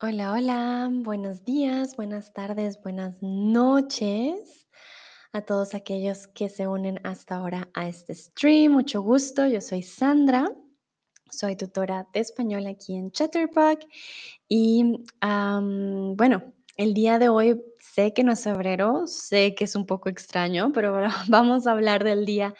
Hola, hola, buenos días, buenas tardes, buenas noches a todos aquellos que se unen hasta ahora a este stream. Mucho gusto, yo soy Sandra, soy tutora de español aquí en Chatterbox y bueno, el día de hoy sé que no es febrero, sé que es un poco extraño, pero vamos a hablar del día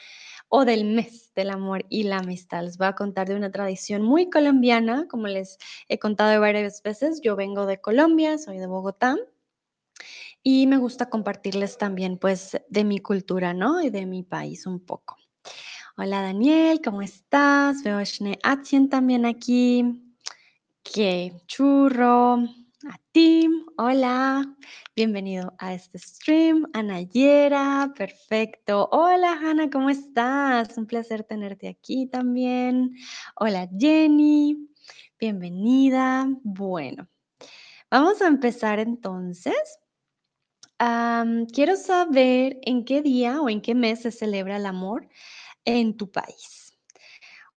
o del mes del amor y la amistad. Les voy a contar de una tradición muy colombiana, como les he contado varias veces. Yo vengo de Colombia, soy de Bogotá y me gusta compartirles también pues de mi cultura, ¿no? Y de mi país un poco. Hola Daniel, ¿cómo estás? Veo a Shne Atien también aquí. Qué churro. A Tim, hola. Bienvenido a este stream. Anayera, perfecto. Hola Hanna, ¿cómo estás? Un placer tenerte aquí también. Hola Jenny, bienvenida. Bueno, vamos a empezar entonces. Quiero saber en qué día o en qué mes se celebra el amor en tu país.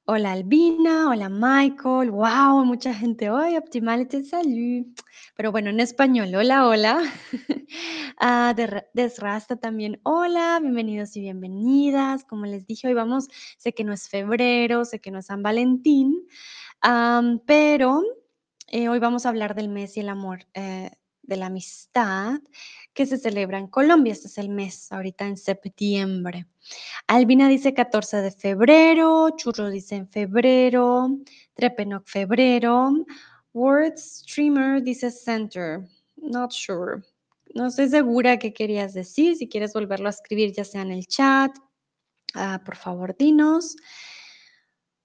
Hola Albina, hola Michael, wow, mucha gente hoy, Optimality, salud. Pero bueno, en español, hola, hola. Ah, de- Desrasta también, hola, bienvenidos y bienvenidas. Como les dije, hoy vamos, sé que no es febrero, sé que no es San Valentín, pero eh, hoy vamos a hablar del mes y el amor, eh, de la amistad que se celebra en Colombia. Este es el mes, ahorita en septiembre. Albina dice 14 de febrero, Churro dice en febrero, Trepenoc febrero, Word Streamer dice center. Not sure. No estoy segura qué querías decir. Si quieres volverlo a escribir, ya sea en el chat, ah, por favor, dinos.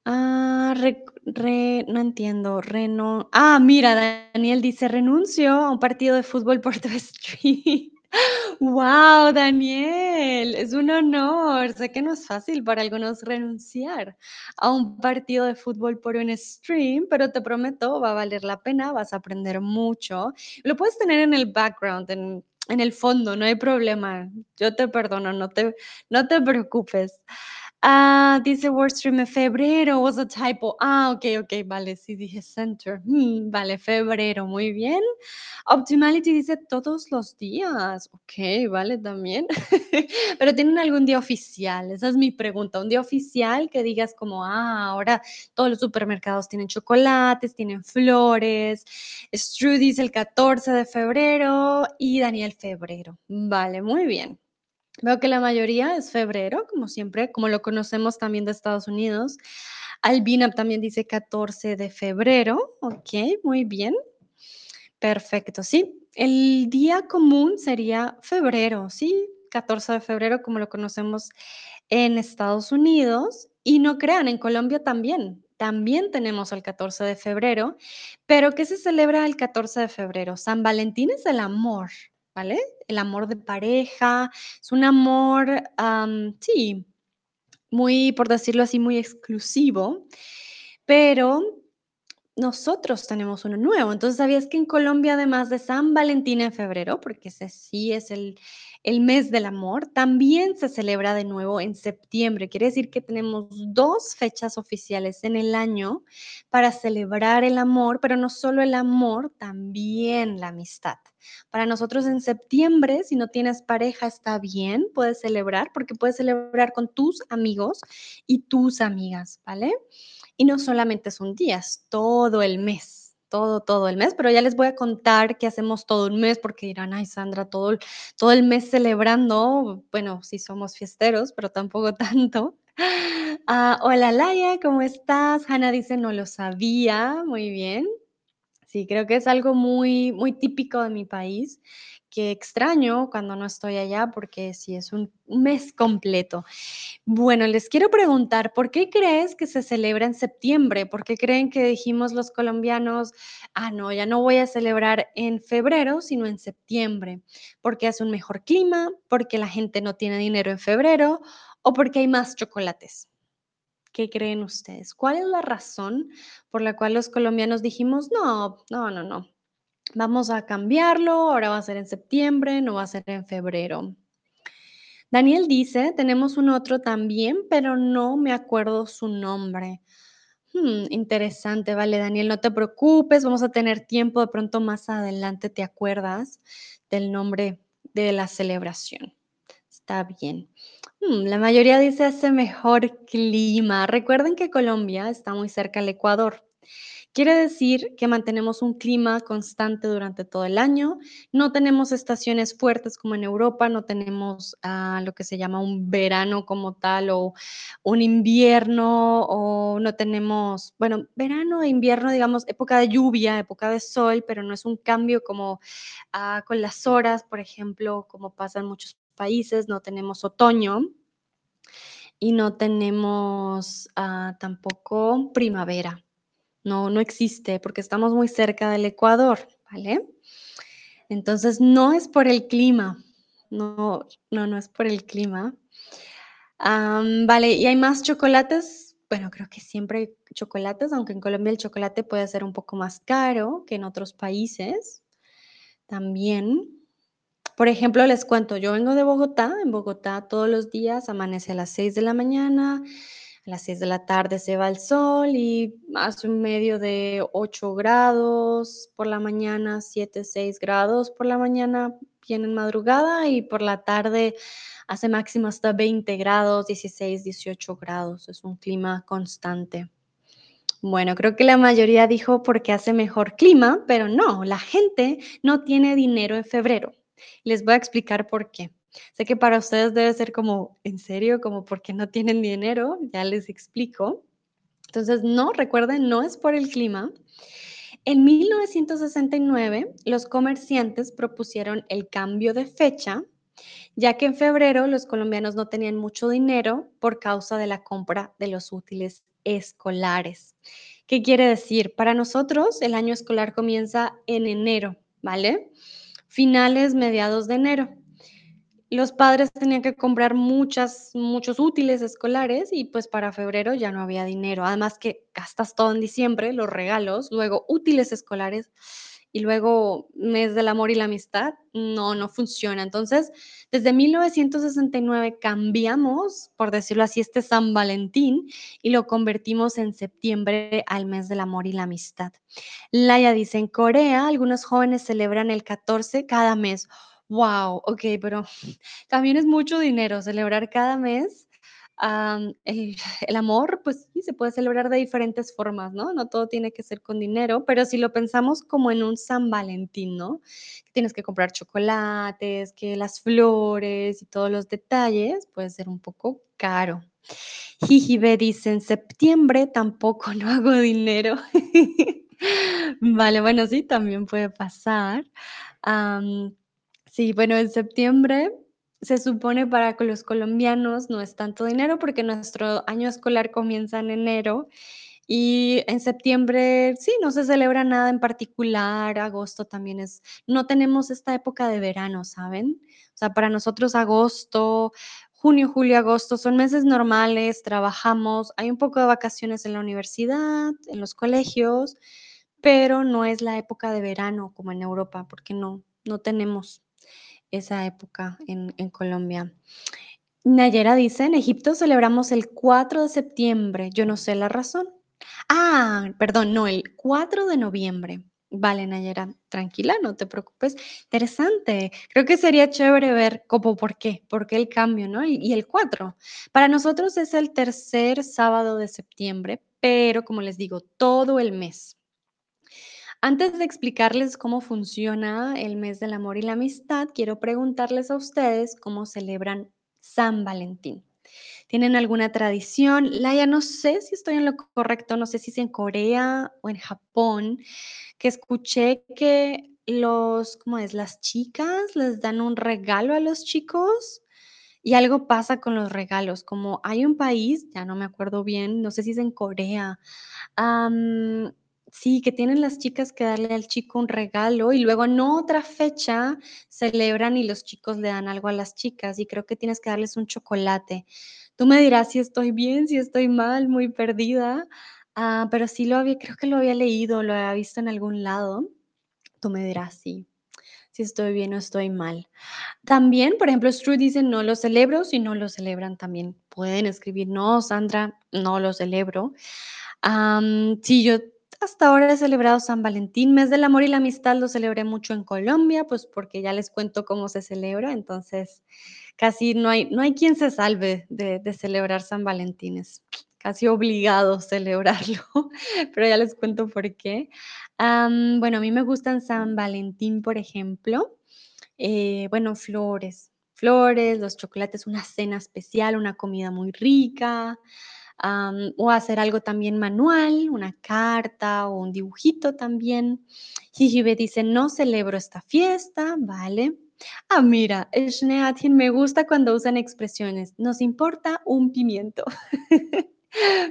Ah, re- re- no entiendo. Reno. Ah, mira, Daniel dice renuncio a un partido de fútbol por tu stream. Wow, Daniel, es un honor. Sé que no es fácil para algunos renunciar a un partido de fútbol por un stream, pero te prometo, va a valer la pena, vas a aprender mucho. Lo puedes tener en el background, en, en el fondo, no hay problema. Yo te perdono, no te, no te preocupes. Ah, dice Wordstream febrero, was a typo. Ah, ok, ok, vale, sí dije center. Mm, vale, febrero, muy bien. Optimality dice todos los días. Ok, vale, también. Pero tienen algún día oficial, esa es mi pregunta. Un día oficial que digas como, ah, ahora todos los supermercados tienen chocolates, tienen flores. Stru dice el 14 de febrero y Daniel febrero. Vale, muy bien. Veo que la mayoría es febrero, como siempre, como lo conocemos también de Estados Unidos. Albina también dice 14 de febrero. Ok, muy bien. Perfecto, sí. El día común sería febrero, ¿sí? 14 de febrero, como lo conocemos en Estados Unidos. Y no crean, en Colombia también. También tenemos el 14 de febrero. Pero ¿qué se celebra el 14 de febrero? San Valentín es el amor, ¿vale? El amor de pareja. Es un amor, am, sí, muy, por decirlo así, muy exclusivo. Pero nosotros tenemos uno nuevo. Entonces, ¿sabías que en Colombia, además de San Valentín en febrero, porque ese sí es el, el mes del amor, también se celebra de nuevo en septiembre? Quiere decir que tenemos dos fechas oficiales en el año para celebrar el amor, pero no solo el amor, también la amistad. Para nosotros en septiembre, si no tienes pareja, está bien, puedes celebrar, porque puedes celebrar con tus amigos y tus amigas, ¿vale? Y no solamente son días, todo el mes, todo, todo el mes, pero ya les voy a contar qué hacemos todo un mes, porque dirán, ay, Sandra, todo el, todo el mes celebrando, bueno, sí somos fiesteros, pero tampoco tanto. Ah, hola, Laia, ¿cómo estás? Hanna dice, no lo sabía, muy bien. Sí, creo que es algo muy, muy típico de mi país, que extraño cuando no estoy allá, porque sí es un mes completo. Bueno, les quiero preguntar, ¿por qué crees que se celebra en septiembre? ¿Por qué creen que dijimos los colombianos, ah, no, ya no voy a celebrar en febrero, sino en septiembre? ¿Porque hace un mejor clima? ¿Porque la gente no tiene dinero en febrero? ¿O porque hay más chocolates? ¿Qué creen ustedes? ¿Cuál es la razón por la cual los colombianos dijimos, no, no, no, no, vamos a cambiarlo, ahora va a ser en septiembre, no va a ser en febrero? Daniel dice, tenemos un otro también, pero no me acuerdo su nombre. Mm, interesante, vale, Daniel, no te preocupes, vamos a tener tiempo, de pronto más adelante te acuerdas del nombre de la celebración. Está bien. Mm, la mayoría dice hace mejor clima. Recuerden que Colombia está muy cerca al Ecuador. Quiere decir que mantenemos un clima constante durante todo el año, no tenemos estaciones fuertes como en Europa, no tenemos ah, lo que se llama un verano como tal o un invierno o no tenemos, bueno, verano e invierno, digamos, época de lluvia, época de sol, pero no es un cambio como ah, con las horas, por ejemplo, como pasa en muchos países, no tenemos otoño y no tenemos ah, tampoco primavera. No, no existe porque estamos muy cerca del Ecuador, ¿vale? Entonces, no es por el clima. No, no, no es por el clima. vale, ¿y hay más chocolates? Bueno, creo que siempre hay chocolates, aunque en Colombia el chocolate puede ser un poco más caro que en otros países. También. Por ejemplo, les cuento, yo vengo de Bogotá. En Bogotá todos los días amanece a las 6 de la mañana, a las 6 de la tarde se va el sol y hace un medio de 8 grados por la mañana, 7, 6 grados por la mañana, bien en madrugada y por la tarde hace máximo hasta 20 grados, 16, 18 grados. Es un clima constante. Bueno, creo que la mayoría dijo porque hace mejor clima, pero no, la gente no tiene dinero en febrero. Les voy a explicar por qué. Sé que para ustedes debe ser como, ¿en serio? Como porque no tienen dinero, ya les explico. Entonces, no, recuerden, no es por el clima. En 1969, los comerciantes propusieron el cambio de fecha, ya que en febrero los colombianos no tenían mucho dinero por causa de la compra de los útiles escolares. ¿Qué quiere decir? Para nosotros el año escolar comienza en enero, ¿vale? Finales, mediados de enero los padres tenían que comprar muchas, muchos útiles escolares y pues para febrero ya no había dinero. Además que gastas todo en diciembre, los regalos, luego útiles escolares y luego mes del amor y la amistad. No, no funciona. Entonces, desde 1969 cambiamos, por decirlo así, este San Valentín y lo convertimos en septiembre al mes del amor y la amistad. Laia dice, en Corea algunos jóvenes celebran el 14 cada mes. Wow, ok, pero también es mucho dinero celebrar cada mes. el, amor, pues sí, se puede celebrar de diferentes formas, ¿no? No todo tiene que ser con dinero, pero si lo pensamos como en un San Valentín, ¿no? Tienes que comprar chocolates, que las flores y todos los detalles, puede ser un poco caro. Jijibe dice, en septiembre tampoco no hago dinero. vale, bueno, sí, también puede pasar. Sí, bueno, en septiembre se supone para los colombianos no es tanto dinero porque nuestro año escolar comienza en enero y en septiembre sí, no se celebra nada en particular, agosto también es, no tenemos esta época de verano, ¿saben? O sea, para nosotros agosto, junio, julio, agosto son meses normales, trabajamos, hay un poco de vacaciones en la universidad, en los colegios, pero no es la época de verano como en Europa, porque no, no tenemos esa época en, Colombia. Nayera dice, en Egipto celebramos el 4 de septiembre, yo no sé la razón. Ah, perdón, no, el 4 de noviembre. Vale, Nayera, tranquila, no te preocupes. Interesante. Creo que sería chévere ver cómo, por qué, por qué el cambio, ¿no? Y, y el 4. Para nosotros es el tercer sábado de septiembre, pero como les digo, todo el mes. Antes de explicarles cómo funciona el mes del amor y la amistad, quiero preguntarles a ustedes cómo celebran San Valentín. ¿Tienen alguna tradición? Laia, no sé si estoy en lo correcto, no sé si es en Corea o en Japón, que escuché que los, ¿cómo es? Las chicas les dan un regalo a los chicos y algo pasa con los regalos, como hay un país, ya no me acuerdo bien, no sé si es en Corea, Sí, que tienen las chicas que darle al chico un regalo y luego en otra fecha celebran y los chicos le dan algo a las chicas y creo que tienes que darles un chocolate. Tú me dirás si estoy bien, si estoy mal, muy perdida, ah, pero sí lo había, creo que lo había leído, lo había visto en algún lado. Tú me dirás si, si estoy bien o estoy mal. También, por ejemplo, Stru dice no lo celebro, si no lo celebran también pueden escribir no, Sandra, no lo celebro. Sí, yo hasta ahora he celebrado San Valentín, mes del amor y la amistad, lo celebré mucho en Colombia, pues, porque ya les cuento cómo se celebra, entonces, casi no hay no hay quien se salve de celebrar San Valentín, es casi obligado celebrarlo, pero ya les cuento por qué. Bueno, a mí me gustan San Valentín, por ejemplo, eh, bueno, flores, flores, los chocolates, una cena especial, una comida muy rica, am, o hacer algo también manual, una carta o un dibujito también. Jijibe dice: "No celebro esta fiesta", vale. Ah, mira, Shneatin, me gusta cuando usan expresiones, nos importa un pimiento.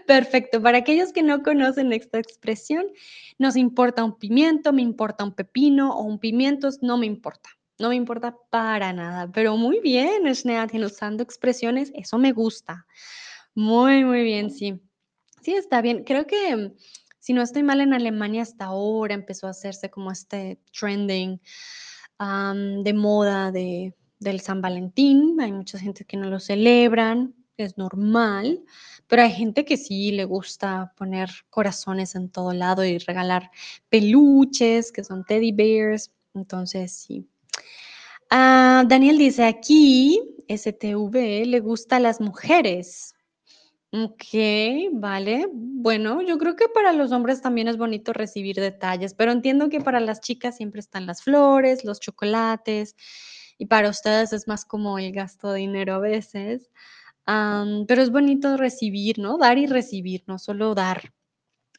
Perfecto, para aquellos que no conocen esta expresión, nos importa un pimiento, me importa un pepino o un pimientos, no me importa, no me importa para nada, pero muy bien, Shneatin, usando expresiones, eso me gusta. Muy, muy bien, sí. Sí, está bien. Creo que, si no estoy mal, en Alemania hasta ahora empezó a hacerse como este trending, de moda de del San Valentín. Hay mucha gente que no lo celebran, es normal, pero hay gente que sí le gusta poner corazones en todo lado y regalar peluches, que son teddy bears, entonces sí. Ah, Daniel dice: "Aquí, STV, le gusta a las mujeres". Okey, vale. Bueno, yo creo que para los hombres también es bonito recibir detalles, pero entiendo que para las chicas siempre están las flores, los chocolates, y para ustedes es más como el gasto de dinero a veces. Pero es bonito recibir, ¿no? Dar y recibir, no solo dar.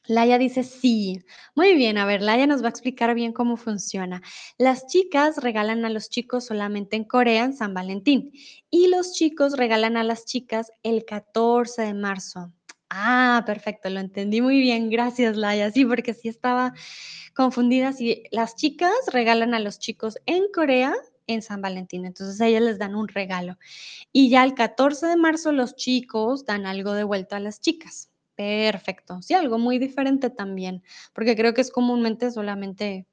Laia dice: "Sí". Muy bien, a ver, Laia nos va a explicar bien cómo funciona. Las chicas regalan a los chicos solamente en Corea en San Valentín, y los chicos regalan a las chicas el 14 de marzo. Ah, perfecto, lo entendí muy bien. Gracias, Laia. Sí, porque sí estaba confundida. Sí, las chicas regalan a los chicos en Corea en San Valentín, entonces ellas les dan un regalo. Y ya el 14 de marzo los chicos dan algo de vuelta a las chicas. Perfecto. Sí, algo muy diferente también, porque creo que es comúnmente solamente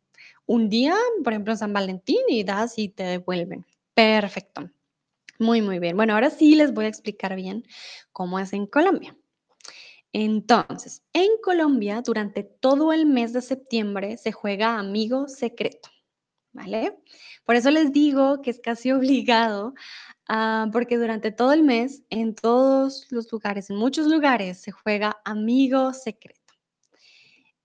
un día, por ejemplo, San Valentín, y das y te devuelven. Perfecto. Muy, muy bien. Bueno, ahora sí les voy a explicar bien cómo es en Colombia. Entonces, en Colombia, durante todo el mes de septiembre se juega amigo secreto, ¿vale? Por eso les digo que es casi obligado, ah, porque durante todo el mes, en todos los lugares, en muchos lugares, se juega amigo secreto.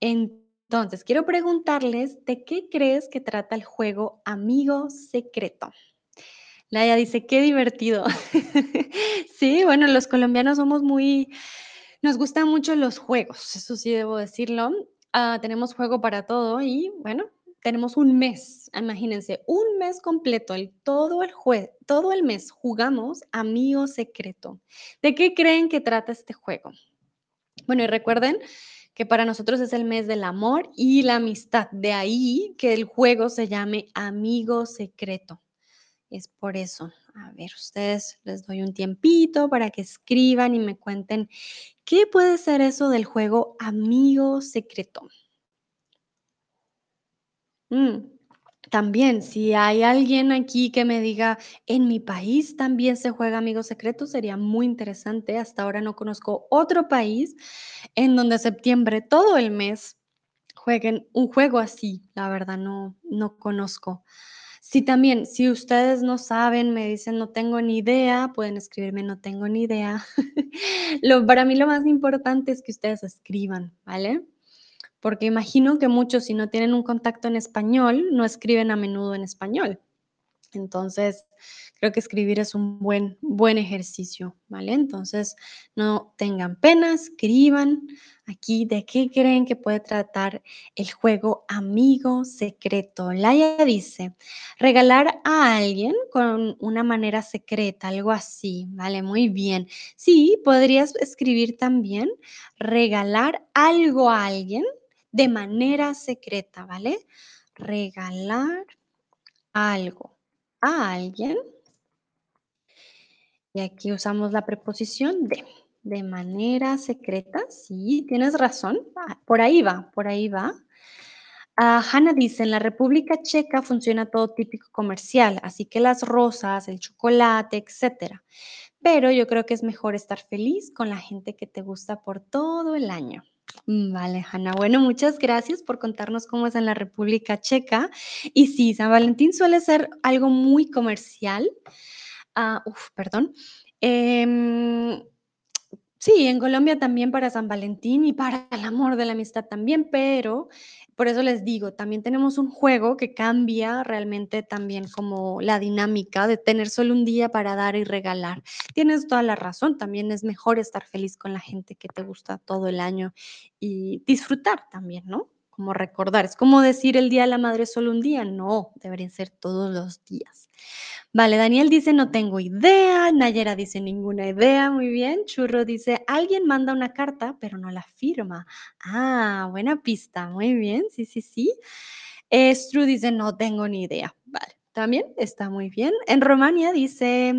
Entonces, quiero preguntarles, ¿de qué crees que trata el juego amigo secreto? Laia dice: "Qué divertido". Sí, bueno, los colombianos somos muy nos gustan mucho los juegos, eso sí debo decirlo. Ah, tenemos juego para todo y, bueno, tenemos un mes, imagínense, un mes completo, el todo el jue todo el mes jugamos amigo secreto. ¿De qué creen que trata este juego? Bueno, y recuerden que para nosotros es el mes del amor y la amistad, de ahí que el juego se llame amigo secreto. Es por eso. A ver, ustedes les doy un tiempito para que escriban y me cuenten, ¿qué puede ser eso del juego amigo secreto? Mm, también, si hay alguien aquí que me diga: "En mi país también se juega amigo secreto", sería muy interesante. Hasta ahora no conozco otro país en donde septiembre, todo el mes, jueguen un juego así, la verdad no no conozco. Sí, también, si ustedes no saben, me dicen: "No tengo ni idea", pueden escribirme: "No tengo ni idea". Lo para mí lo más importante es que ustedes escriban, ¿vale? Porque imagino que muchos, si no tienen un contacto en español, no escriben a menudo en español. Entonces, creo que escribir es un buen buen ejercicio, ¿vale? Entonces, no tengan pena, escriban aquí de qué creen que puede tratar el juego amigo secreto. Laia dice: "Regalar a alguien con una manera secreta", algo así, vale, muy bien. Sí, podrías escribir también, regalar algo a alguien de manera secreta, ¿vale? Regalar algo a alguien y aquí usamos la preposición de, de manera secreta, sí, tienes razón, ah, por ahí va, por ahí va. Ah, Hannah dice: "En la República Checa funciona todo típico comercial, así que las rosas, el chocolate, etcétera. Pero yo creo que es mejor estar feliz con la gente que te gusta por todo el año". Mm, vale, Hanna. Bueno, muchas gracias por contarnos cómo es en la República Checa. Y sí, San Valentín suele ser algo muy comercial. Ah, uf, perdón. Em, sí, en Colombia también para San Valentín y para el amor de la amistad también, pero por eso les digo, también tenemos un juego que cambia realmente también como la dinámica de tener solo un día para dar y regalar. Tienes toda la razón, también es mejor estar feliz con la gente que te gusta todo el año y disfrutar también, ¿no? Como recordar, es como decir el Día de la Madre solo un día, no, deberían ser todos los días. Vale, Daniel dice: "No tengo idea", Nayera dice: "Ninguna idea", muy bien. Churro dice: "Alguien manda una carta, pero no la firma". Ah, buena pista, muy bien, sí, sí, sí. Eh, Stru dice: "No tengo ni idea". Vale, también está muy bien. En Romania dice,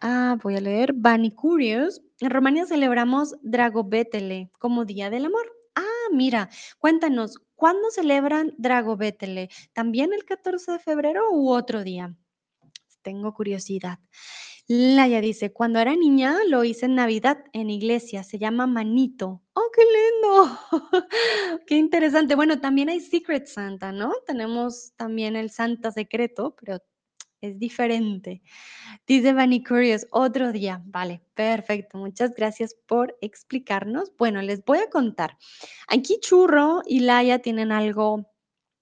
ah, voy a leer, Bunny Curious, en Romania celebramos Dragobetele como Día del Amor. Ah, mira, cuéntanos, ¿cuándo celebran Dragobetele? ¿También el 14 de febrero u otro día? Tengo curiosidad. Laia dice, cuando era niña lo hice en Navidad en iglesia, se llama Manito. ¡Oh, qué lindo! Qué interesante. Bueno, también hay Secret Santa, ¿no? Tenemos también el Santa secreto, pero es diferente. Dice Bunny Curious, otro día. Vale, perfecto. Muchas gracias por explicarnos. Bueno, les voy a contar. Aquí Churro y Laia tienen algo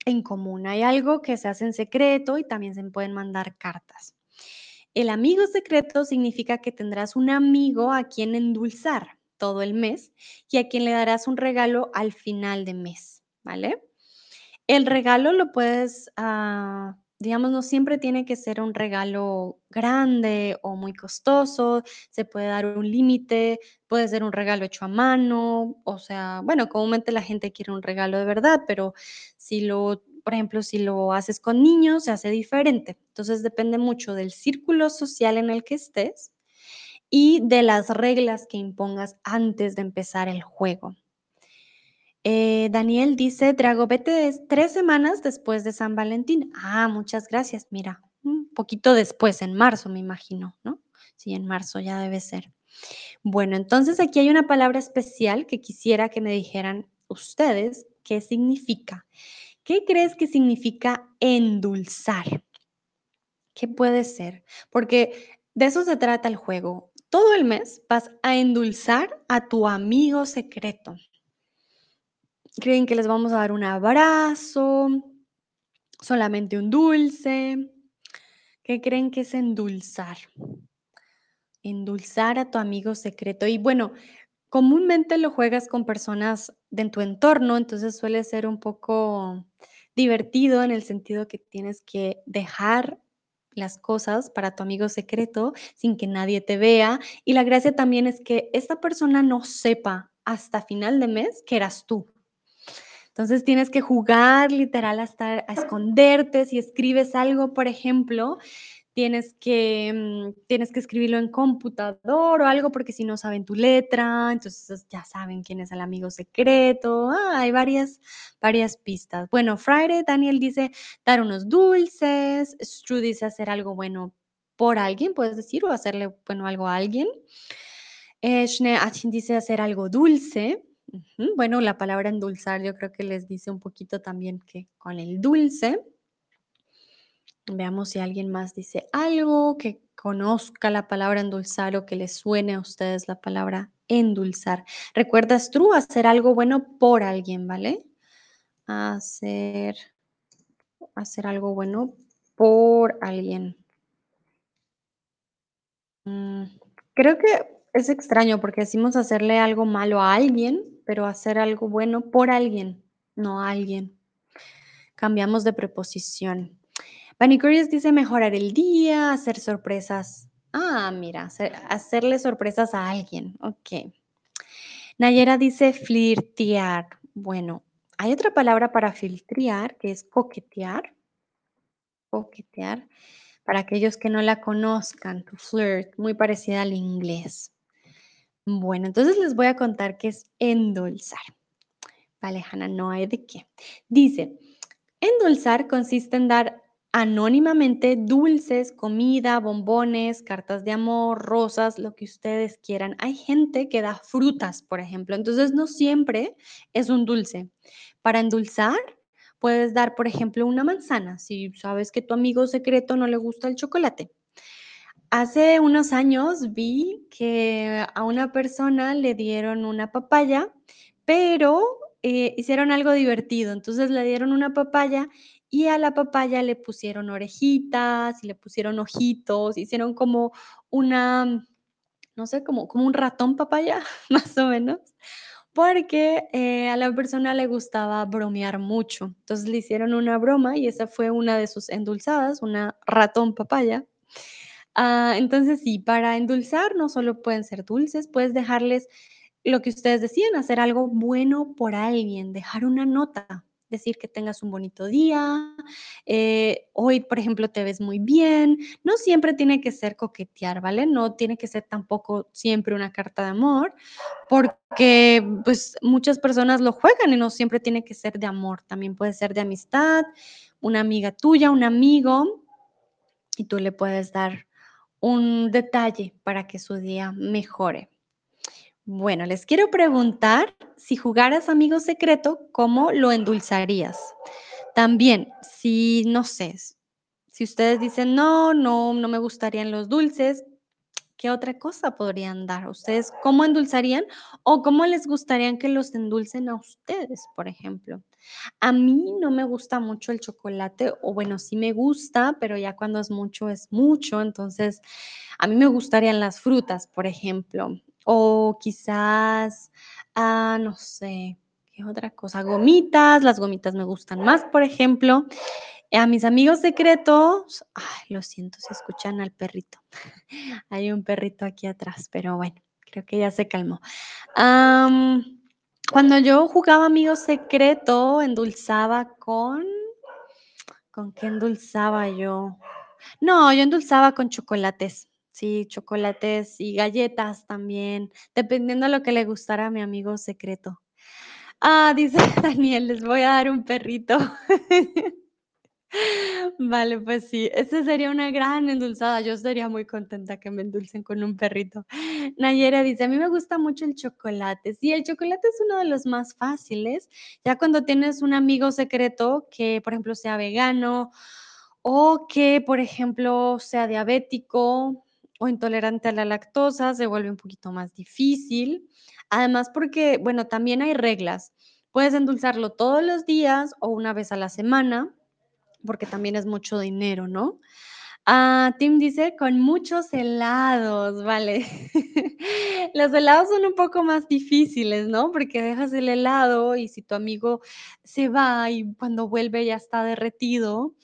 en común. Hay algo que se hace en secreto y también se pueden mandar cartas. El amigo secreto significa que tendrás un amigo a quien endulzar todo el mes y a quien le darás un regalo al final de mes, ¿vale? El regalo lo puedes, ah, digamos, no siempre tiene que ser un regalo grande o muy costoso, se puede dar un límite, puede ser un regalo hecho a mano, o sea, bueno, comúnmente la gente quiere un regalo de verdad, pero si lo, por ejemplo, si lo haces con niños, se hace diferente. Entonces depende mucho del círculo social en el que estés y de las reglas que impongas antes de empezar el juego. Eh, Daniel dice, Dragobete es tres semanas después de San Valentín. Ah, muchas gracias. Mira, un poquito después, en marzo, me imagino, ¿no? Sí, en marzo ya debe ser. Bueno, entonces aquí hay una palabra especial que quisiera que me dijeran ustedes qué significa. ¿Qué crees que significa endulzar? ¿Qué puede ser? Porque de eso se trata el juego. Todo el mes vas a endulzar a tu amigo secreto. ¿Creen que les vamos a dar un abrazo? ¿Solamente un dulce? ¿Qué creen que es endulzar? Endulzar a tu amigo secreto. Y bueno, comúnmente lo juegas con personas de tu entorno, entonces suele ser un poco divertido en el sentido que tienes que dejar las cosas para tu amigo secreto sin que nadie te vea. Y la gracia también es que esta persona no sepa hasta final de mes que eras tú. Entonces tienes que jugar literal hasta a esconderte. Si escribes algo, por ejemplo, tienes que, mm, tienes que escribirlo en computador o algo porque si no saben tu letra, entonces ya saben quién es el amigo secreto. Ah, hay varias, varias pistas. Bueno, Friday, Daniel dice dar unos dulces. Stru dice hacer algo bueno por alguien, puedes decir, o hacerle bueno algo a alguien. Eh, Shne Achin dice hacer algo dulce. Bueno, la palabra endulzar yo creo que les dice un poquito también que con el dulce. Veamos si alguien más dice algo que conozca la palabra endulzar o que les suene a ustedes la palabra endulzar. ¿Recuerdas tú hacer algo bueno por alguien, ¿vale? Hacer, hacer algo bueno por alguien. Mm, creo que es extraño porque decimos hacerle algo malo a alguien, pero hacer algo bueno por alguien, no a alguien. Cambiamos de preposición. Bunny Curious dice mejorar el día, hacer sorpresas. Ah, mira, hacer- hacerle sorpresas a alguien. Ok. Nayera dice flirtear. Bueno, hay otra palabra para filtrear que es coquetear. Coquetear. Para aquellos que no la conozcan, to flirt, muy parecida al inglés. Bueno, entonces les voy a contar qué es endulzar. Vale, Hanna, no hay de qué. Dice, endulzar consiste en dar anónimamente dulces, comida, bombones, cartas de amor, rosas, lo que ustedes quieran. Hay gente que da frutas, por ejemplo, entonces no siempre es un dulce. Para endulzar, puedes dar, por ejemplo, una manzana, si sabes que tu amigo secreto no le gusta el chocolate. Hace unos años vi que a una persona le dieron una papaya, pero, eh, hicieron algo divertido. Entonces, le dieron una papaya y a la papaya le pusieron orejitas y le pusieron ojitos, hicieron como una, no sé, como como un ratón papaya, más o menos, porque, eh, a la persona le gustaba bromear mucho. Entonces, le hicieron una broma y esa fue una de sus endulzadas, una ratón papaya. Ah, entonces sí, para endulzar no solo pueden ser dulces, puedes dejarles lo que ustedes decían, hacer algo bueno por alguien, dejar una nota, decir que tengas un bonito día, eh, hoy, por ejemplo, te ves muy bien. No siempre tiene que ser coquetear, ¿vale? No tiene que ser tampoco siempre una carta de amor, porque, pues, muchas personas lo juegan y no siempre tiene que ser de amor, también puede ser de amistad, una amiga tuya, un amigo, y tú le puedes dar un detalle para que su día mejore. Bueno, les quiero preguntar, si jugaras amigo secreto, ¿cómo lo endulzarías? También, si, no sé, si ustedes dicen: "No, no, no me gustarían los dulces", ¿qué otra cosa podrían dar? ¿Ustedes cómo endulzarían o cómo les gustarían que los endulcen a ustedes, por ejemplo? A mí no me gusta mucho el chocolate, o bueno, sí me gusta, pero ya cuando es mucho, es mucho. Entonces, a mí me gustarían las frutas, por ejemplo, o quizás, ah, no sé, ¿qué otra cosa? Gomitas, las gomitas me gustan más, por ejemplo. A mis amigos secretos lo siento si escuchan al perrito. Hay un perrito aquí atrás, pero bueno, creo que ya se calmó. Cuando yo jugaba amigo secreto, endulzaba con ¿con qué endulzaba yo? No, yo endulzaba con chocolates. Sí, chocolates y galletas también, dependiendo de lo que le gustara a mi amigo secreto. Ah, dice Daniel: "Les voy a dar un perrito". Vale, pues sí, esa sería una gran endulzada. Yo estaría muy contenta que me endulcen con un perrito. Nayera dice: "A mí me gusta mucho el chocolate". Sí, el chocolate es uno de los más fáciles, ya cuando tienes un amigo secreto que, por ejemplo, sea vegano o que, por ejemplo, sea diabético o intolerante a la lactosa, se vuelve un poquito más difícil. Además, porque, bueno, también hay reglas. Puedes endulzarlo todos los días o una vez a la semana, porque también es mucho dinero, ¿no? Ah, Tim dice: "Con muchos helados", vale. Los helados son un poco más difíciles, ¿no? Porque dejas el helado y si tu amigo se va y cuando vuelve ya está derretido,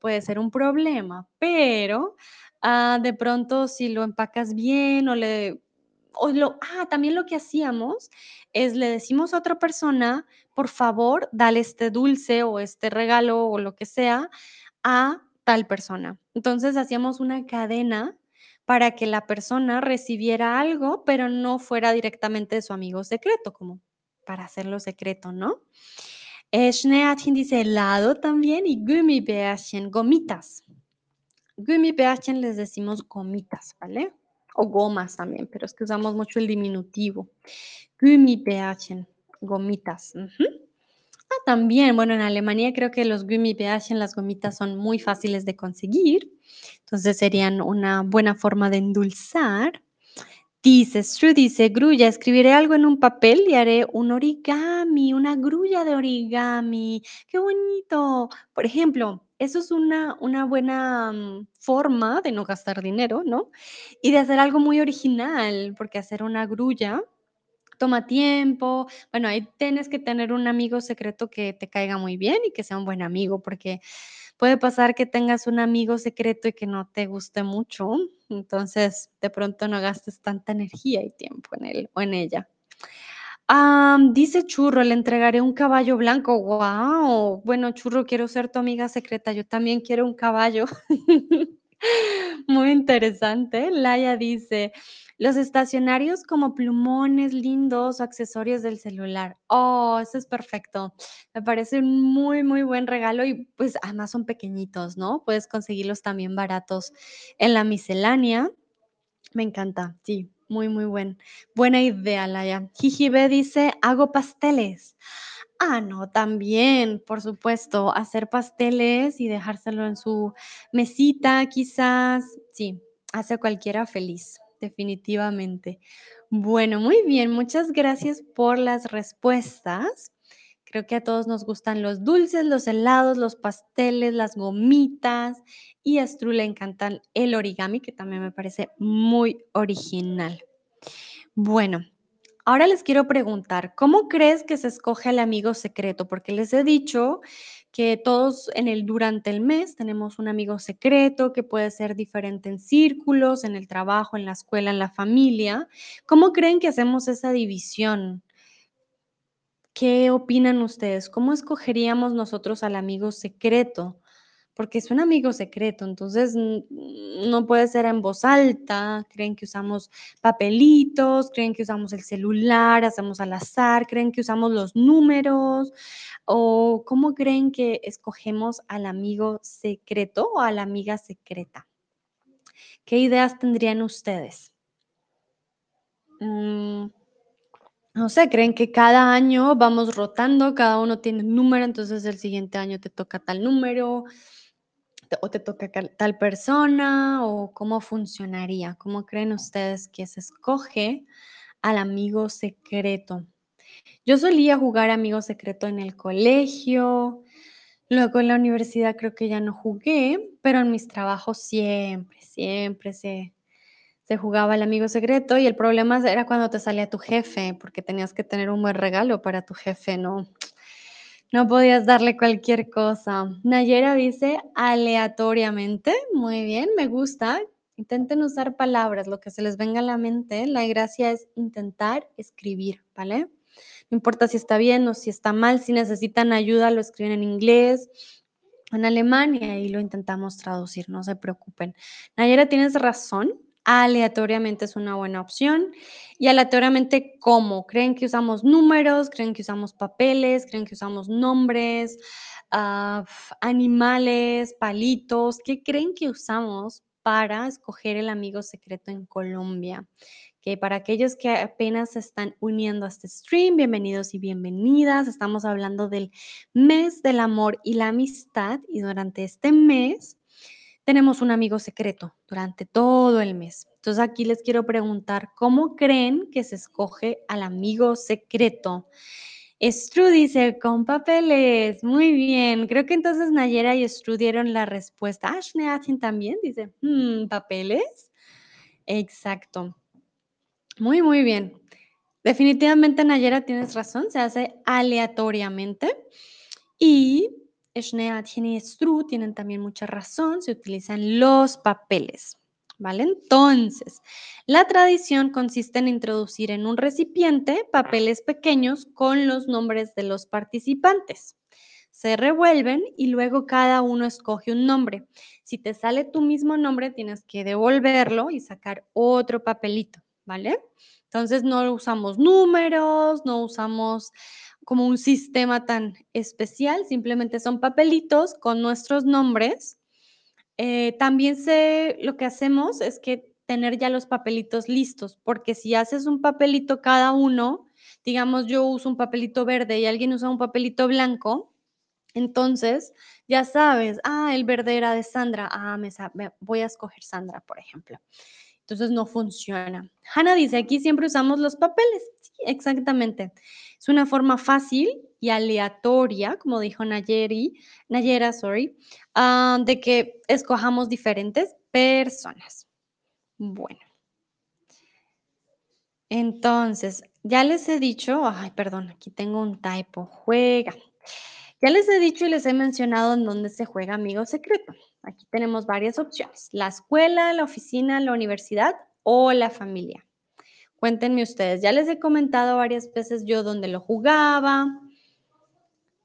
puede ser un problema, pero, ah, de pronto, si lo empacas bien o le o lo ah, también lo que hacíamos es le decimos a otra persona: "Por favor, dale este dulce o este regalo o lo que sea a tal persona". Entonces, hacíamos una cadena para que la persona recibiera algo, pero no fuera directamente de su amigo secreto, como para hacerlo secreto, ¿no? Eh, dice: "Helado también y Gummibärchen, gomitas". Gummibärchen les decimos gomitas, ¿vale? O gomas también, pero es que usamos mucho el diminutivo. Gummibärchen, gomitas. Ah, también, bueno, en Alemania creo que los Gummibärchen, las gomitas son muy fáciles de conseguir, entonces serían una buena forma de endulzar. Dice, Stru dice: "Grulla, escribiré algo en un papel y haré un origami, una grulla de origami, qué bonito". Por ejemplo, eso es una una buena, mm, forma de no gastar dinero, ¿no? Y de hacer algo muy original, porque hacer una grulla toma tiempo. Bueno, ahí tienes que tener un amigo secreto que te caiga muy bien y que sea un buen amigo, porque puede pasar que tengas un amigo secreto y que no te guste mucho, entonces, de pronto no gastes tanta energía y tiempo en él o en ella. Dice Churro: "Le entregaré un caballo blanco". Guau. Bueno, Churro, quiero ser tu amiga secreta, yo también quiero un caballo. Muy interesante. Laia dice, los estacionarios como plumones lindos o accesorios del celular. Oh, eso es perfecto. Me parece un muy, muy buen regalo y pues además son pequeñitos, ¿no? Puedes conseguirlos también baratos en la miscelánea. Me encanta, sí, muy, muy buen, buena idea, Laia. Jijibe dice, hago pasteles. Ah, no, también, por supuesto, hacer pasteles y dejárselo en su mesita, quizás, sí, hace a cualquiera feliz, definitivamente. Bueno, muy bien, muchas gracias por las respuestas. Creo que a todos nos gustan los dulces, los helados, los pasteles, las gomitas y a Stru le encantan el origami, que también me parece muy original. Bueno, ahora les quiero preguntar, ¿cómo crees que se escoge al amigo secreto? Porque les he dicho que todos en el durante el mes tenemos un amigo secreto que puede ser diferente en círculos, en el trabajo, en la escuela, en la familia. ¿Cómo creen que hacemos esa división? ¿Qué opinan ustedes? ¿Cómo escogeríamos nosotros al amigo secreto? Porque es un amigo secreto, entonces no puede ser en voz alta, creen que usamos papelitos, creen que usamos el celular, hacemos al azar, creen que usamos los números, o cómo creen que escogemos al amigo secreto o a la amiga secreta. ¿Qué ideas tendrían ustedes? Mm, No sé, creen que cada año vamos rotando, cada uno tiene un número, entonces el siguiente año te toca tal número o te toca tal persona o cómo funcionaría, cómo creen ustedes que se escoge al amigo secreto. Yo solía jugar amigo secreto en el colegio, luego en la universidad creo que ya no jugué, pero en mis trabajos siempre, siempre se, se jugaba el amigo secreto y el problema era cuando te salía tu jefe, porque tenías que tener un buen regalo para tu jefe, ¿no? No podías darle cualquier cosa. Nayera dice aleatoriamente. Muy bien, me gusta. Intenten usar palabras, lo que se les venga a la mente. La gracia es intentar escribir, ¿vale? No importa si está bien o si está mal, si necesitan ayuda, lo escriben en inglés, en alemán y ahí lo intentamos traducir, no se preocupen. Nayera, tienes razón. Aleatoriamente es una buena opción. Y aleatoriamente, ¿cómo? ¿Creen que usamos números? ¿Creen que usamos papeles? ¿Creen que usamos nombres? ah, animales, palitos. ¿Qué creen que usamos para escoger el amigo secreto en Colombia? Que para aquellos que apenas se están uniendo a este stream, bienvenidos y bienvenidas. Estamos hablando del mes del amor y la amistad y durante este mes tenemos un amigo secreto durante todo el mes. Entonces aquí les quiero preguntar, ¿cómo creen que se escoge al amigo secreto? Stru dice, con papeles. Muy bien. Creo que entonces Nayera y Stru dieron la respuesta. Ashley Atkin también dice, "Hmm, ¿papeles? Exacto. Muy, muy bien. Definitivamente, Nayera, tienes razón, se hace aleatoriamente. Y Schneatchen y Stru tienen también mucha razón, se utilizan los papeles. ¿Vale? Entonces, la tradición consiste en introducir en un recipiente papeles pequeños con los nombres de los participantes. Se revuelven y luego cada uno escoge un nombre. Si te sale tu mismo nombre, tienes que devolverlo y sacar otro papelito, ¿vale? Entonces no usamos números, no usamos como un sistema tan especial, simplemente son papelitos con nuestros nombres. Eh, también sé, lo que hacemos es que tener ya los papelitos listos, porque si haces un papelito cada uno, digamos yo uso un papelito verde y alguien usa un papelito blanco, entonces ya sabes, ah, el verde era de Sandra, ah, me, voy a escoger Sandra, por ejemplo. Entonces no funciona. Hannah dice, aquí siempre usamos los papeles. Sí, exactamente. Es una forma fácil y aleatoria, como dijo Nayeri, Nayera, sorry, ah, de que escojamos diferentes personas. Bueno, entonces, ya les he dicho, ay, perdón, aquí tengo un typo, juega. Ya les he dicho y les he mencionado en dónde se juega amigo secreto. Aquí tenemos varias opciones, la escuela, la oficina, la universidad o la familia. Cuéntenme ustedes, ya les he comentado varias veces yo dónde lo jugaba.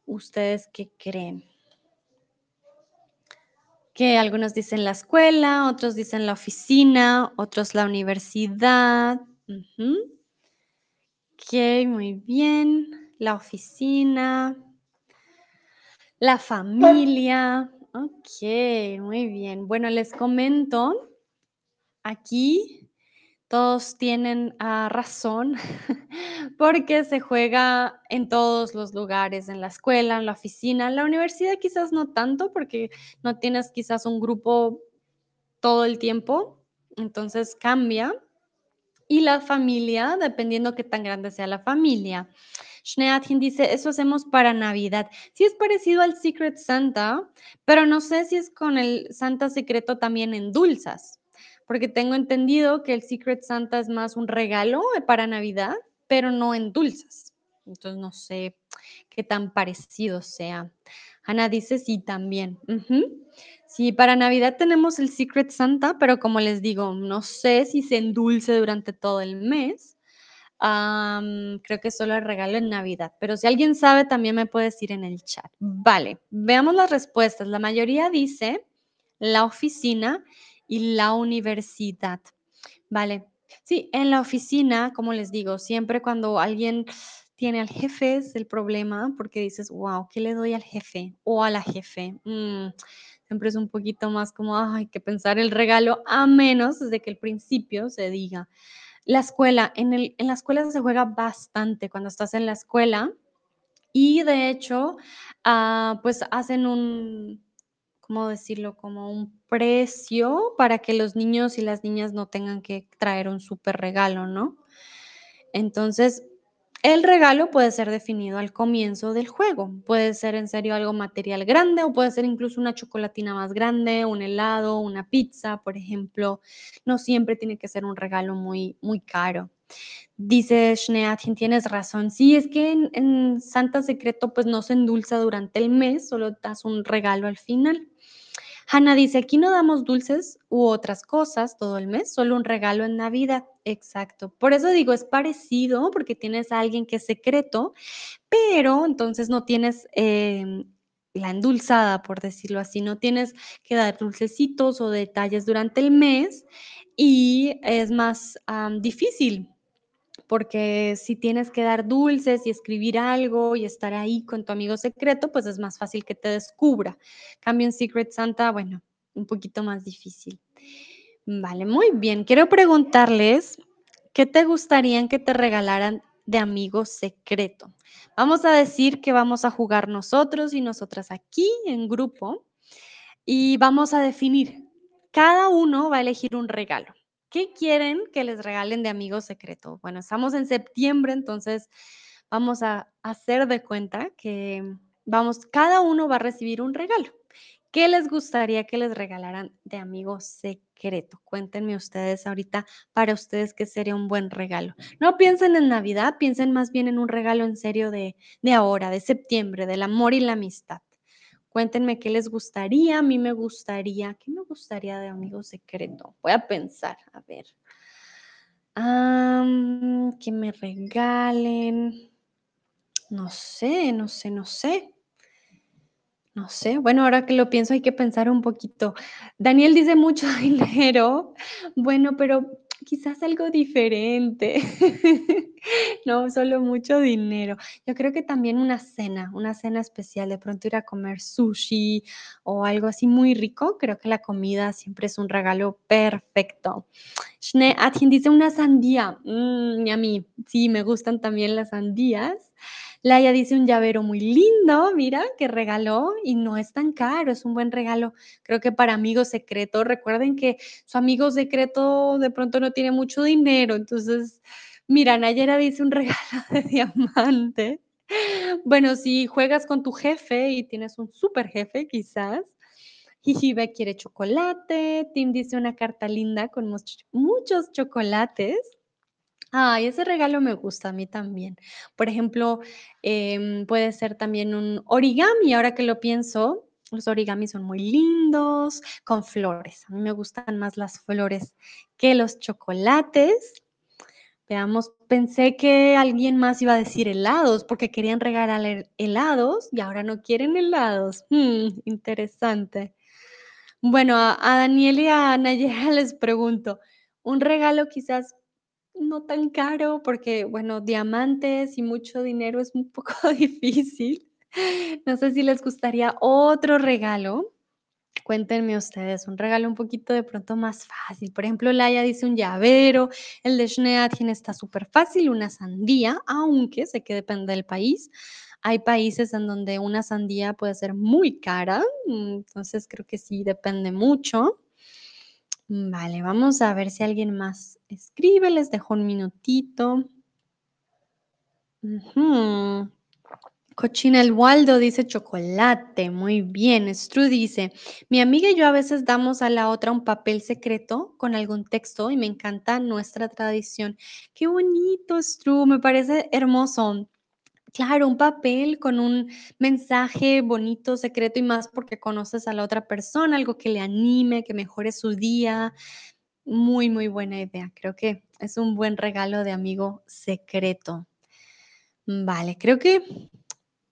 ¿Ustedes qué creen? que algunos dicen la escuela, otros dicen la oficina, otros la universidad. Ujú. Ok, muy bien. La oficina. La familia. Ok, muy bien. Bueno, les comento, aquí todos tienen ah, razón porque se juega en todos los lugares, en la escuela, en la oficina, en la universidad quizás no tanto porque no tienes quizás un grupo todo el tiempo, entonces cambia. Y la familia, dependiendo qué tan grande sea la familia. Schneathin dice, eso hacemos para Navidad. Sí es parecido al Secret Santa, pero no sé si es con el Santa secreto también en dulzas, porque tengo entendido que el Secret Santa es más un regalo para Navidad, pero no en dulzas. Entonces no sé qué tan parecido sea. Ana dice sí también. Sí, para Navidad tenemos el Secret Santa, pero como les digo, no sé si se endulce durante todo el mes. Creo que solo el regalo en Navidad, pero si alguien sabe también me puede decir en el chat. Vale, veamos las respuestas. La mayoría dice la oficina y la universidad. Vale, sí, en la oficina, como les digo, siempre cuando alguien tiene al jefe es el problema porque dices, wow, ¿qué le doy al jefe o a la jefe? Mm, siempre es un poquito más como, hay que pensar el regalo, a menos desde que el principio se diga. La escuela, en, el, en la escuela se juega bastante cuando estás en la escuela y de hecho, ah, pues hacen un, ¿cómo decirlo? Como un precio para que los niños y las niñas no tengan que traer un súper regalo, ¿no? Entonces, el regalo puede ser definido al comienzo del juego. Puede ser en serio algo material grande o puede ser incluso una chocolatina más grande, un helado, una pizza, por ejemplo. No siempre tiene que ser un regalo muy, muy caro. Dice Schneatin, tienes razón. Sí, es que en, en Santa Secreto pues no se endulza durante el mes, solo das un regalo al final. Hanna dice, aquí no damos dulces u otras cosas todo el mes, solo un regalo en Navidad. Exacto. Por eso digo, es parecido porque tienes a alguien que es secreto, pero entonces no tienes em, la endulzada, por decirlo así, no tienes que dar dulcecitos o detalles durante el mes y es más difícil porque si tienes que dar dulces y escribir algo y estar ahí con tu amigo secreto, pues es más fácil que te descubra. Cambio en Secret Santa, bueno, un poquito más difícil. Vale, muy bien. Quiero preguntarles, ¿qué te gustaría que te regalaran de amigo secreto? Vamos a decir que vamos a jugar nosotros y nosotras aquí en grupo y vamos a definir. Cada uno va a elegir un regalo. ¿Qué quieren que les regalen de amigo secreto? Bueno, estamos en septiembre, entonces vamos a hacer de cuenta que vamos, cada uno va a recibir un regalo. ¿Qué les gustaría que les regalaran de amigo secreto? Cuéntenme ustedes ahorita, para ustedes, qué sería un buen regalo. No piensen en Navidad, piensen más bien en un regalo en serio de, de ahora, de septiembre, del amor y la amistad. Cuéntenme qué les gustaría. A mí me gustaría, ¿qué me gustaría de amigo secreto? Voy a pensar, a ver. Am, que me regalen. No sé, no sé, no sé. No sé. Bueno, ahora que lo pienso hay que pensar un poquito. Daniel dice mucho dinero. Bueno, pero quizás algo diferente. No, solo mucho dinero. Yo creo que también una cena, una cena especial, de pronto ir a comer sushi o algo así muy rico. Creo que la comida siempre es un regalo perfecto. Schnee Atkin dice una sandía. Mm, a mí, sí, me gustan también las sandías. Laia dice un llavero muy lindo, mira, que regaló y no es tan caro, es un buen regalo. Creo que para amigos secretos, recuerden que su amigo secreto de pronto no tiene mucho dinero, entonces, mira, Nayera dice un regalo de diamante. Bueno, si juegas con tu jefe y tienes un super jefe, quizás. Jijibe quiere chocolate. Tim dice una carta linda con much- muchos chocolates. Ay, ese regalo me gusta a mí también. Por ejemplo, em, puede ser también un origami, ahora que lo pienso, los origamis son muy lindos, con flores. A mí me gustan más las flores que los chocolates. Veamos, pensé que alguien más iba a decir helados, porque querían regalar helados y ahora no quieren helados. Mm, interesante. Bueno, a a Daniel y a Nayera les pregunto, un regalo quizás no tan caro, porque, bueno, diamantes y mucho dinero es un poco difícil. No sé si les gustaría otro regalo. Cuéntenme ustedes, un regalo un poquito de pronto más fácil. Por ejemplo, Laia dice un llavero, el de Schneadchen está súper fácil, una sandía, aunque sé que depende del país. Hay países en donde una sandía puede ser muy cara, mm, entonces creo que sí depende mucho. Mm, Vale, vamos a ver si alguien más escribe, les dejo un minutito. Cochina el Waldo dice chocolate, muy bien. Stru dice, mi amiga y yo a veces damos a la otra un papel secreto con algún texto y me encanta nuestra tradición. Qué bonito, Stru, me parece hermoso. Claro, un papel con un mensaje bonito, secreto y más porque conoces a la otra persona, algo que le anime, que mejore su día. Muy, muy buena idea. Creo que es un buen regalo de amigo secreto. Vale, creo que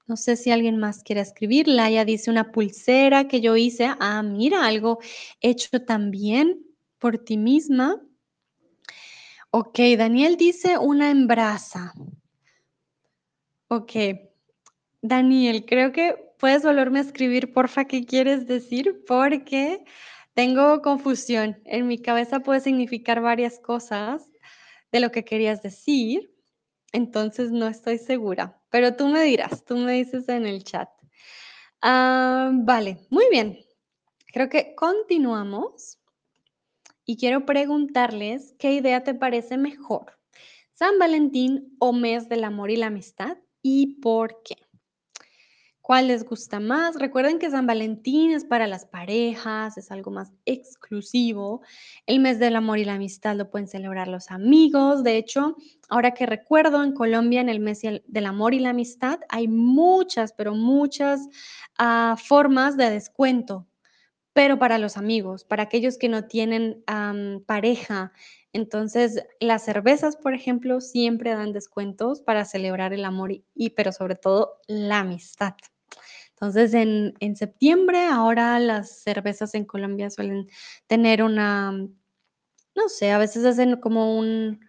no sé si alguien más quiere escribir. Laia dice una pulsera que yo hice. Ah, mira, algo hecho también por ti misma. Ok, Daniel dice una embraza. Ok, Daniel, creo que puedes volverme a escribir, porfa, qué quieres decir, porque tengo confusión. En mi cabeza puede significar varias cosas de lo que querías decir, entonces no estoy segura, pero tú me dirás, tú me dices en el chat. Ah, vale, muy bien. Creo que continuamos y quiero preguntarles qué idea te parece mejor, San Valentín o mes del amor y la amistad y por qué. ¿Cuál les gusta más? Recuerden que San Valentín es para las parejas, es algo más exclusivo. El mes del amor y la amistad lo pueden celebrar los amigos. De hecho, ahora que recuerdo, en Colombia, en el mes del amor y la amistad, hay muchas, pero muchas ah, formas de descuento, pero para los amigos, para aquellos que no tienen pareja. Entonces, las cervezas, por ejemplo, siempre dan descuentos para celebrar el amor y, pero sobre todo la amistad. Entonces, en, en septiembre, ahora las cervezas en Colombia suelen tener una, no sé, a veces hacen como un,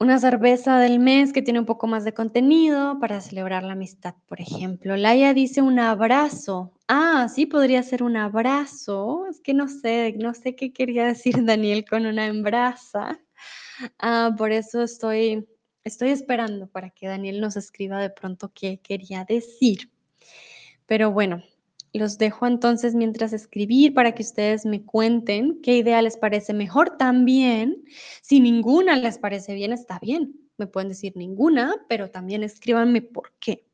una cerveza del mes que tiene un poco más de contenido para celebrar la amistad, por ejemplo. Laia dice un abrazo. Ah, sí, podría ser un abrazo. Es que no sé, no sé qué quería decir Daniel con una embraza. Ah, por eso estoy, estoy esperando para que Daniel nos escriba de pronto qué quería decir. Pero bueno, los dejo entonces mientras escribir para que ustedes me cuenten qué idea les parece mejor. También, si ninguna les parece bien, está bien. Me pueden decir ninguna, pero también escríbanme por qué.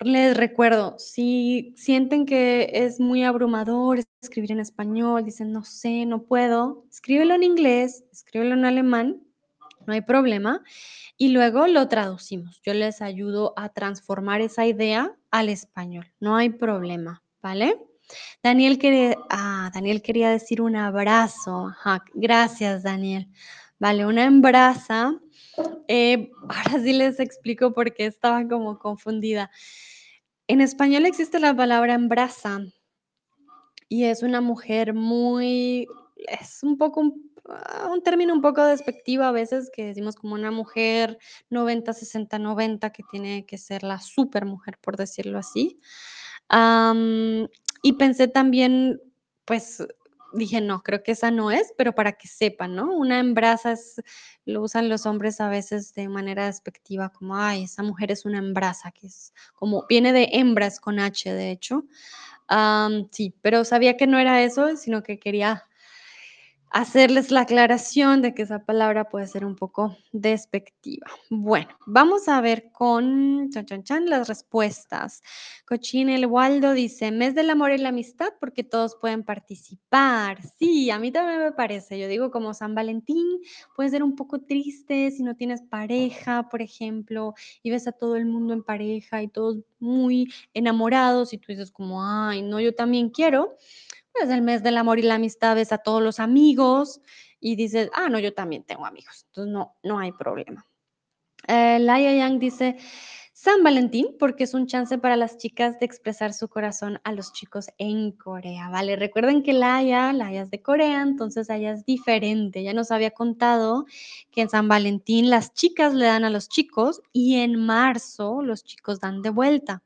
Les recuerdo, si sienten que es muy abrumador escribir en español, dicen no sé, no puedo, escríbelo en inglés, escríbelo en alemán, no hay problema y luego lo traducimos. Yo les ayudo a transformar esa idea al español, no hay problema, ¿vale? Daniel quería, ah, Daniel quería decir un abrazo. Gracias, Daniel. Vale, una embraza. eh, ahora sí les explico por qué estaba como confundida. En español existe la palabra embraza y es una mujer muy, es un poco un, ah, un término un poco despectivo a veces que decimos como una mujer 90, 60, 90 que tiene que ser la super mujer, por decirlo así. Y pensé también, pues dije, no, creo que esa no es, pero para que sepan, ¿no? Una embraza es, lo usan los hombres a veces de manera despectiva, como, ay, esa mujer es una embraza, que es como, viene de hembras con H, de hecho. Sí, pero sabía que no era eso, sino que quería hacerles la aclaración de que esa palabra puede ser un poco despectiva. Bueno, vamos a ver con chan, chan, chan, las respuestas. Cochín el Waldo dice, mes del amor y la amistad porque todos pueden participar. Sí, a mí también me parece. Yo digo como San Valentín puede ser un poco triste si no tienes pareja, por ejemplo, y ves a todo el mundo en pareja y todos muy enamorados y tú dices como, ay, no, yo también quiero. Pues el mes del amor y la amistad ves a todos los amigos y dices, ah, no, yo también tengo amigos, entonces no, no hay problema. Eh, Laia Yang dice, San Valentín, porque es un chance para las chicas de expresar su corazón a los chicos en Corea, ¿vale? Recuerden que la Haya, la Haya es de Corea, entonces allá es diferente. Ya nos había contado que en San Valentín las chicas le dan a los chicos y en marzo los chicos dan de vuelta.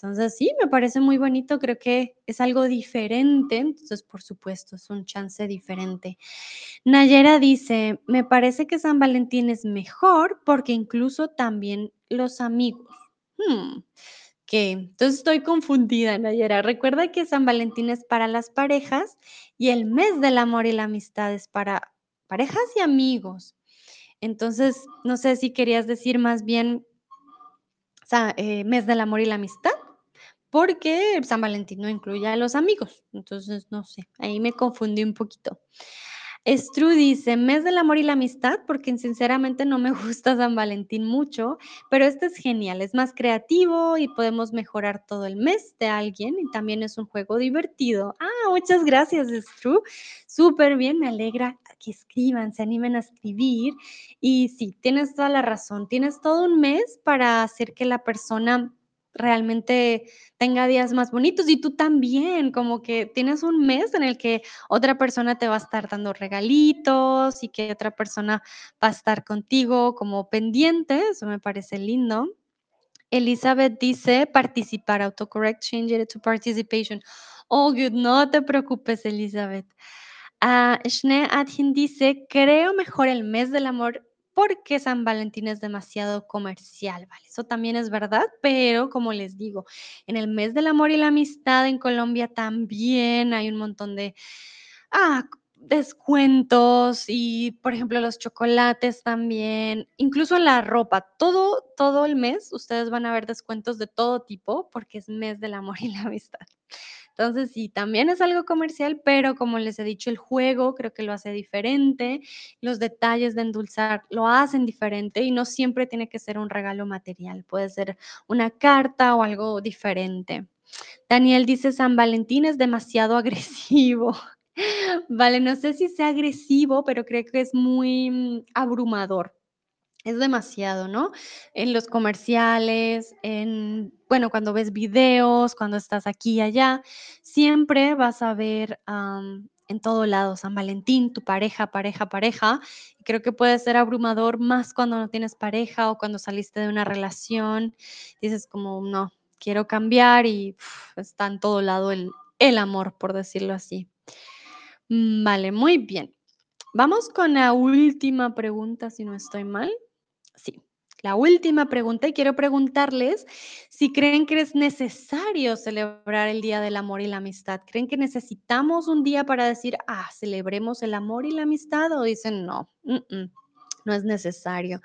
Entonces, sí, me parece muy bonito, creo que es algo diferente, entonces, por supuesto, es un chance diferente. Nayera dice, me parece que San Valentín es mejor porque incluso también los amigos. Hmm, entonces estoy confundida, Nayera. Recuerda que San Valentín es para las parejas y el mes del amor y la amistad es para parejas y amigos. Entonces, no sé si querías decir más bien sa- eh, mes del amor y la amistad porque San Valentín no incluye a los amigos. Entonces, no sé, ahí me confundí un poquito. Estru dice, mes del amor y la amistad, porque sinceramente no me gusta San Valentín mucho, pero este es genial, es más creativo y podemos mejorar todo el mes de alguien y también es un juego divertido. Ah, muchas gracias, Estru. Súper bien, me alegra que escriban, se animen a escribir. Y sí, tienes toda la razón, tienes todo un mes para hacer que la persona realmente tenga días más bonitos y tú también, como que tienes un mes en el que otra persona te va a estar dando regalitos y que otra persona va a estar contigo como pendiente, eso me parece lindo. Elizabeth dice participar, autocorrect, change it to participation. All good, no te preocupes, Elizabeth. Ah, Shne Adhin dice, creo mejor el mes del amor porque San Valentín es demasiado comercial, ¿vale? Eso también es verdad, pero como les digo, en el mes del amor y la amistad en Colombia también hay un montón de ah, descuentos y, por ejemplo, los chocolates también, incluso la ropa, todo, todo el mes ustedes van a ver descuentos de todo tipo porque es mes del amor y la amistad. Entonces, sí, también es algo comercial, pero como les he dicho, el juego creo que lo hace diferente, los detalles de endulzar lo hacen diferente y no siempre tiene que ser un regalo material, puede ser una carta o algo diferente. Daniel dice, San Valentín es demasiado agresivo. Vale, no sé si sea agresivo, pero creo que es muy mm, abrumador. Es demasiado, ¿no? En los comerciales, en, bueno, cuando ves videos, cuando estás aquí y allá, siempre vas a ver en todo lado San Valentín, tu pareja, pareja, pareja. Creo que puede ser abrumador más cuando no tienes pareja o cuando saliste de una relación. Dices como, no, quiero cambiar y está en todo lado el, el amor, por decirlo así. Mm, Vale, muy bien. Vamos con la última pregunta, si no estoy mal. La última pregunta y quiero preguntarles si creen que es necesario celebrar el Día del Amor y la Amistad. ¿Creen que necesitamos un día para decir, ah, celebremos el amor y la amistad? O dicen, no, no es necesario.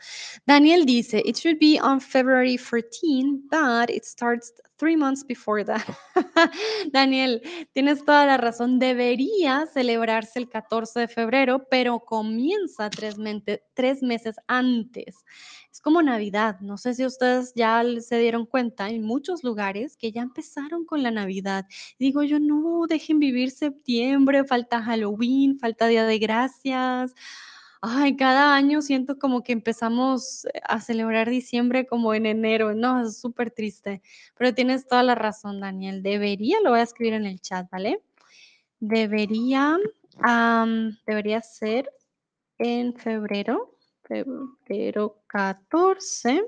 Daniel dice, it should be on February 14, but it starts three months before that. Daniel, tienes toda la razón. Debería celebrarse el 14 de febrero, pero comienza tres, tres meses antes. Es como Navidad. No sé si ustedes ya se dieron cuenta, hay muchos lugares que ya empezaron con la Navidad. Digo yo, no, dejen vivir septiembre, falta Halloween, falta Día de Gracias. Ay, cada año siento como que empezamos eh, a celebrar diciembre como en enero. No, es súper triste. Pero tienes toda la razón, Daniel. Debería, lo voy a escribir en el chat, ¿vale? Debería, debería ser en febrero, febrero 14,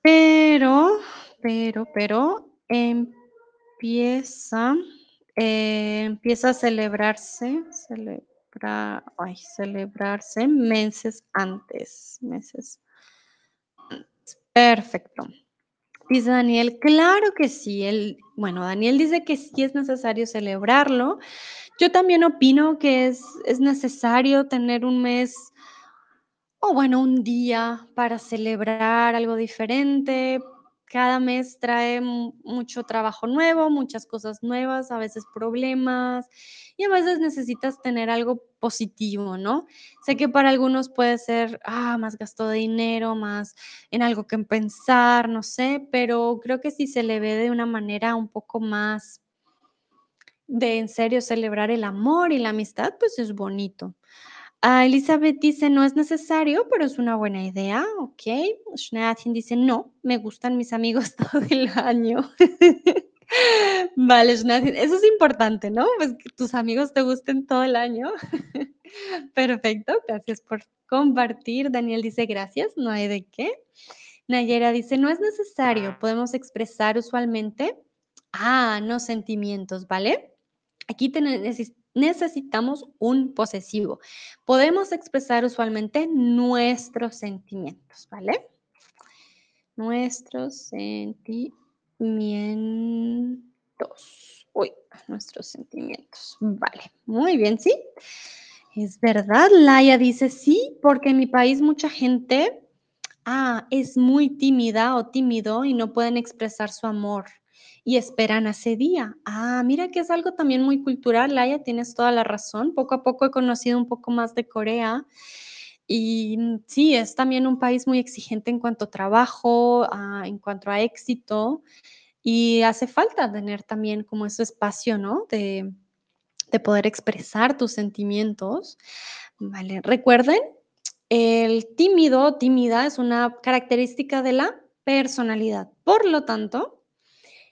pero, pero, pero empieza, eh, empieza a celebrarse, celebra, ay, celebrarse meses antes, meses. Perfecto. Dice Daniel, claro que sí. Él, bueno, Daniel dice que sí es necesario celebrarlo. Yo también opino que es, es necesario tener un mes o bueno, un día para celebrar algo diferente. Cada mes trae mu- mucho trabajo nuevo, muchas cosas nuevas, a veces problemas y a veces necesitas tener algo positivo, ¿no? Sé que para algunos puede ser, ah, más gasto de dinero, más en algo que en pensar, no sé, pero creo que si se le ve de una manera un poco más de en serio celebrar el amor y la amistad, pues es bonito. Ah, Elizabeth dice, no es necesario, pero es una buena idea, ok. Schneatchen dice, no, me gustan mis amigos todo el año. Vale, eso es importante, ¿no? Pues que tus amigos te gusten todo el año. Perfecto, gracias por compartir. Daniel dice, gracias, no hay de qué. Nayera dice, no es necesario, podemos expresar usualmente, ah, no sentimientos, ¿vale? Aquí necesitamos un posesivo. Podemos expresar usualmente nuestros sentimientos, ¿vale? Nuestros sentimientos. Uy, nuestros sentimientos. Vale, muy bien, ¿sí? Es verdad, Laia dice sí, porque en mi país mucha gente ah, es muy tímida o tímido y no pueden expresar su amor y esperan a ese día. Ah, mira que es algo también muy cultural, Laia, tienes toda la razón. Poco a poco he conocido un poco más de Corea y sí, es también un país muy exigente en cuanto a trabajo, ah, en cuanto a éxito y hace falta tener también como ese espacio, ¿no? De, de poder expresar tus sentimientos. Vale, recuerden, el tímido tímida es una característica de la personalidad. Por lo tanto,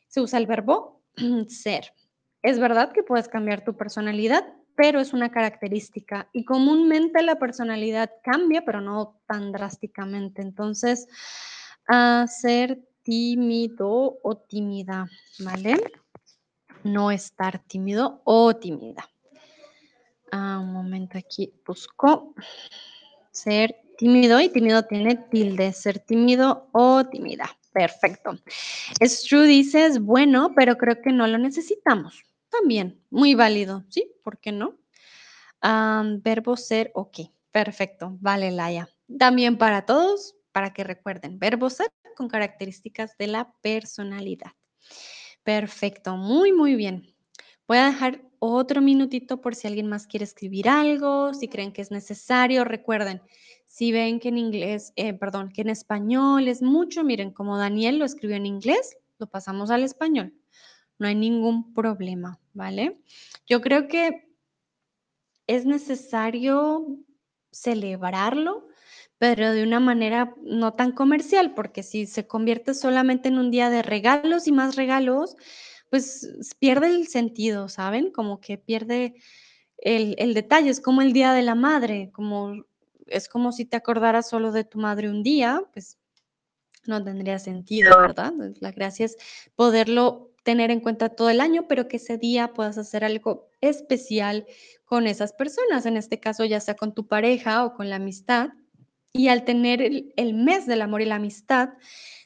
se usa el verbo ser. Es verdad que puedes cambiar tu personalidad, pero es una característica y comúnmente la personalidad cambia, pero no tan drásticamente. Entonces, ser tímido o tímida, ¿vale? No estar tímido o tímida. Ah, un momento aquí, busco ser tímido y tímido tiene tilde, ser tímido o tímida. Perfecto. Es true, dices, bueno, pero creo que no lo necesitamos. También, muy válido, ¿sí? ¿Por qué no? verbo ser, ok. Perfecto. Vale, Laia. También para todos, para que recuerden, verbo ser con características de la personalidad. Perfecto, muy, muy bien. Voy a dejar otro minutito por si alguien más quiere escribir algo, si creen que es necesario. Recuerden, si ven que en inglés, eh, perdón, que en español es mucho, miren, como Daniel lo escribió en inglés, lo pasamos al español. No hay ningún problema, ¿vale? Yo creo que es necesario celebrarlo, pero de una manera no tan comercial, porque si se convierte solamente en un día de regalos y más regalos, pues pierde el sentido, ¿saben? Como que pierde el, el detalle, es como el Día de la Madre, como es como si te acordaras solo de tu madre un día, pues no tendría sentido, ¿verdad? La gracia es poderlo tener en cuenta todo el año, pero que ese día puedas hacer algo especial con esas personas, en este caso ya sea con tu pareja o con la amistad. Y al tener el, mes del amor y la amistad,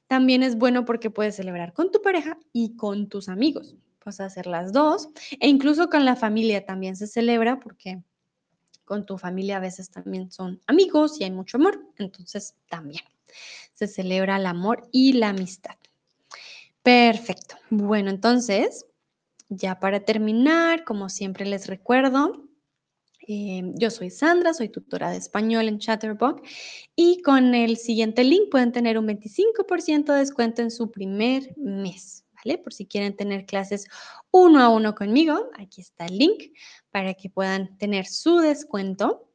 también es bueno porque puedes celebrar con tu pareja y con tus amigos. Puedes hacer las dos e incluso con la familia también se celebra porque con tu familia a veces también son amigos y hay mucho amor, entonces también se celebra el amor y la amistad. Perfecto. Bueno, entonces, ya para terminar, como siempre les recuerdo, eh, yo soy Sandra, soy tutora de español en Chatterbox y con el siguiente link pueden tener un 25% de descuento en su primer mes. ¿vale? Por si quieren tener clases uno a uno conmigo, aquí está el link para que puedan tener su descuento.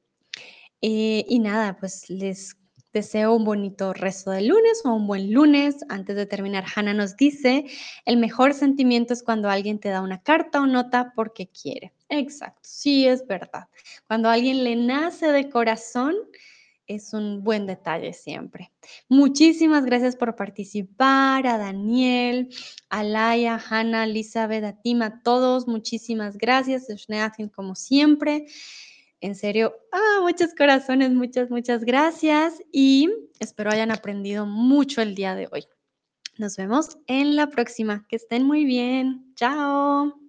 Eh, y nada, pues les deseo un bonito resto de lunes o un buen lunes. Antes de terminar, Hannah nos dice, el mejor sentimiento es cuando alguien te da una carta o nota porque quiere. Exacto, sí es verdad. Cuando alguien le nace de corazón, es un buen detalle siempre. Muchísimas gracias por participar, a Daniel, a Laia, Hanna, Elizabeth, a a todos, muchísimas gracias, Schneatin como siempre. En serio, ah, muchos corazones, muchas, muchas gracias y espero hayan aprendido mucho el día de hoy. Nos vemos en la próxima. Que estén muy bien. Chao.